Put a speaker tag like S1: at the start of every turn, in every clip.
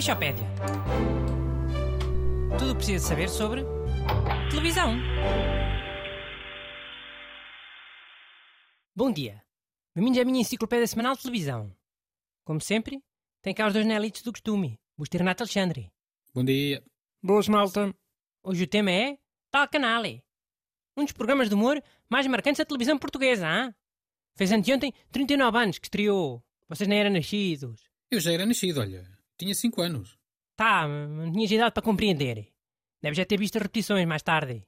S1: Peixopédia. Tudo o que precisa saber sobre televisão. Bom dia. Bem-vindos à minha enciclopédia semanal de televisão. Como sempre, tem cá os dois nelitos do costume, Busto e Renato Alexandre.
S2: Bom dia.
S3: Boas, malta.
S1: Hoje o tema é Tal Canale. Um dos programas de humor mais marcantes da televisão portuguesa, hein? Fez anteontem 39 anos que estreou. Vocês nem eram nascidos.
S2: Eu já era nascido, olha. Tinha 5 anos.
S1: Tá, não tinhas idade para compreender. Deves já ter visto repetições mais tarde.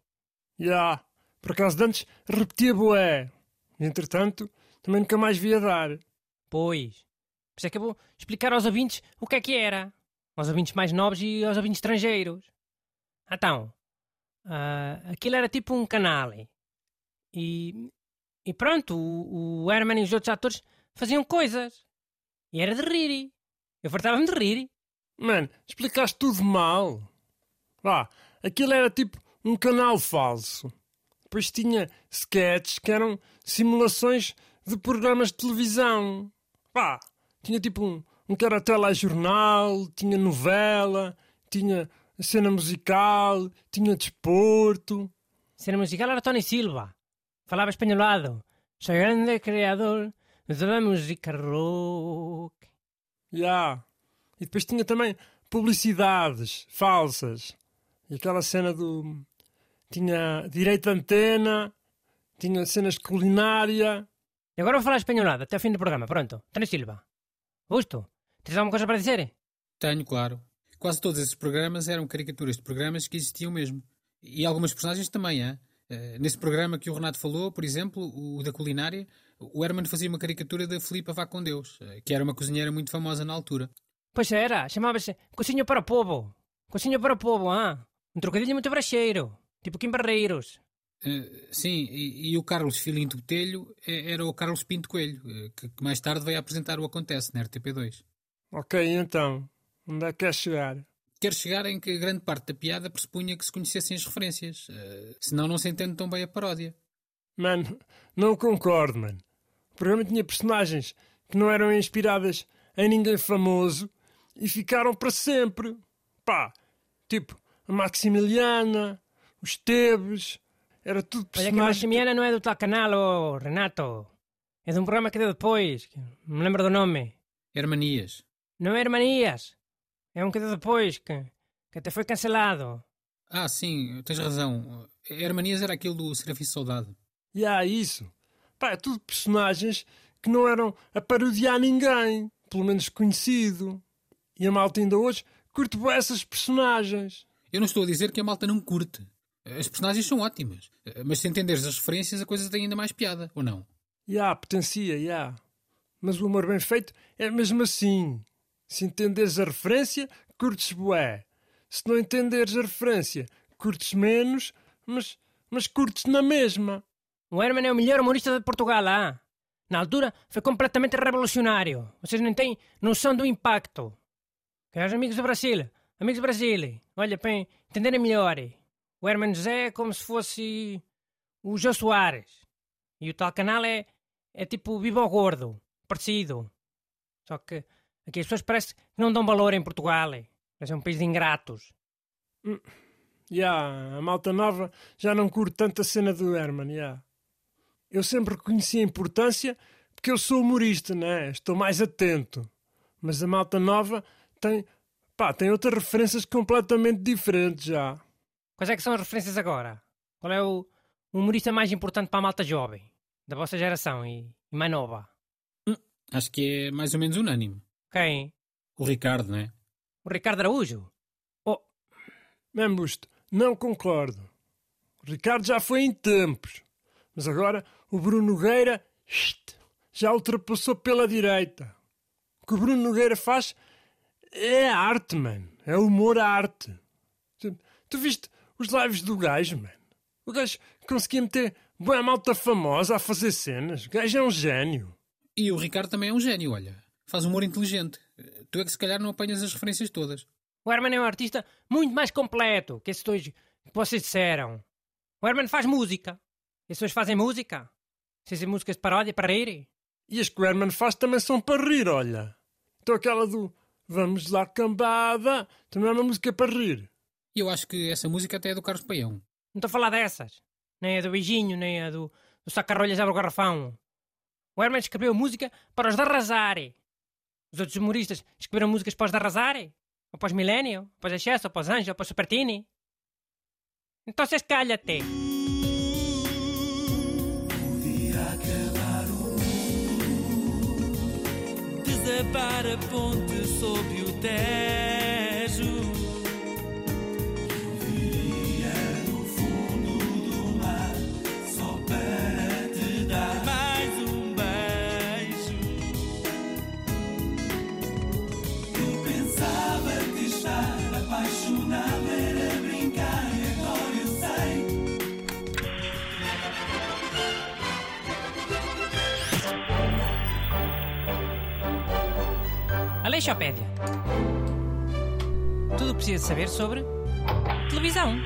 S3: Já. Por acaso de antes repetia boé. Entretanto, também nunca mais via dar.
S1: Pois. Por isso é que eu vou explicar aos ouvintes o que é que era. Aos ouvintes mais novos e aos ouvintes estrangeiros. Então, ah, aquilo era tipo um canal. E, e pronto, o, o Herman e os outros atores faziam coisas. E era de rir. Eu fartava-me de rir.
S3: Mano, explicaste tudo mal. Vá, aquilo era tipo um canal falso. Depois tinha sketches que eram simulações de programas de televisão. Pá, tinha tipo um, um que era telejornal, tinha novela, tinha cena musical, tinha desporto.
S1: Cena musical era Tony Silva. Falava espanholado. Sou grande criador da música rock.
S3: Já. E depois tinha também publicidades falsas. E aquela cena do. Tinha direito de antena, tinha cenas de culinária.
S1: E agora vou falar espanholado até o fim do programa. Pronto. Tony Silva. Augusto, tens alguma coisa para dizer?
S2: Tenho, claro. Quase todos esses programas eram caricaturas de programas que existiam mesmo. E algumas personagens também, hein? Uh, nesse programa que o Renato falou, por exemplo, o da culinária, o Herman fazia uma caricatura da Filipa Vá com Deus, uh, que era uma cozinheira muito famosa na altura.
S1: Pois era, chamava-se Cozinho para o Povo. Cozinho para o Povo, ah? Um trocadilho muito bracheiro. Tipo Kim Barreiros.
S2: Uh, sim, e, e, o Carlos Filinto Botelho era o Carlos Pinto Coelho, que, que, mais tarde veio apresentar o Acontece na RTP2.
S3: Ok, então, onde é que quer chegar?
S2: Quer chegar em que grande parte da piada pressupunha que se conhecessem as referências, uh, senão não se entende tão bem a paródia.
S3: Mano, não concordo, mano. O programa tinha personagens que não eram inspiradas em ninguém famoso e ficaram para sempre. Pá, tipo, a Maximiliana, os Teves, era tudo
S1: Olha que a. Maximiana não é do tal canal, oh, Renato. É de um programa que deu depois. que me lembro do nome.
S2: Hermanias.
S1: Não é Hermanias. É um que deu depois, que, que até foi cancelado.
S2: Ah, sim, tens razão. Hermanias era aquilo do Serafim Saudade.
S3: E há isso. Pá, é tudo personagens que não eram a parodiar ninguém, pelo menos conhecido. E a malta ainda hoje curte bem essas personagens.
S2: Eu não estou a dizer que a malta não curte. As personagens são ótimas. Mas se entenderes as referências, a coisa tem ainda mais piada, ou não?
S3: Já, potencia, já. Mas o humor bem feito é mesmo assim. Se entenderes a referência, curtes bué. Se não entenderes a referência, curtes menos, mas, mas curtes na mesma.
S1: O Herman é o melhor humorista de Portugal, ah? Na altura foi completamente revolucionário. Vocês não têm noção do impacto. Queres amigos do Brasil? Amigos do Brasil, olha, para entenderem melhor. O Herman José é como se fosse o Jô Soares. E o tal canal é, é tipo o Bibo Gordo, parecido. Só que aqui as pessoas parecem que não dão valor em Portugal. Parece um país de ingratos.
S3: Já, a malta nova já não curte tanta cena do Herman, já. Eu sempre reconheci a importância porque eu sou humorista, né? Estou mais atento. Mas a malta nova tem, pá, tem outras referências completamente diferentes já.
S1: Quais é que são as referências agora? Qual é o humorista mais importante para a malta jovem? Da vossa geração e, e mais nova?
S2: Acho que é mais ou menos unânime.
S1: Quem?
S2: O Ricardo, não é?
S1: O Ricardo Araújo?
S3: Oh, mesmo Busto, não concordo. O Ricardo já foi em tempos. Mas agora o Bruno Nogueira já ultrapassou pela direita. O que o Bruno Nogueira faz é arte, mano. É humor à arte. Tu, tu viste os lives do gajo, mano? O gajo conseguia meter boa malta famosa a fazer cenas. O gajo é um gênio.
S2: E o Ricardo também é um gênio, olha. Faz humor inteligente. Tu é que se calhar não apanhas as referências todas.
S1: O Herman é um artista muito mais completo que esses dois que vocês disseram. O Herman faz música. Esses dois fazem música. Sem ser músicas de paródia para rir.
S3: E as que o Herman faz também são para rir, olha. Então aquela do Vamos lá, cambada. Também é uma música para rir.
S2: E eu acho que essa música até é do Carlos Paião.
S1: Não estou a falar dessas. Nem a do beijinho, nem a do, do saca-rolhas abre o garrafão. O Herman escreveu música para os de arrasar. Os outros humoristas escreveram músicas para os de arrasar? Ou para os Millennium? Para os Excesso? Para os Anjos? Ou para os Supertini? Então vocês calha-te.
S4: A ponte sobre o Tejo. Estar apaixonado era brincar e agora eu sei.
S1: Aleixopédia. Tudo precisa saber sobre televisão.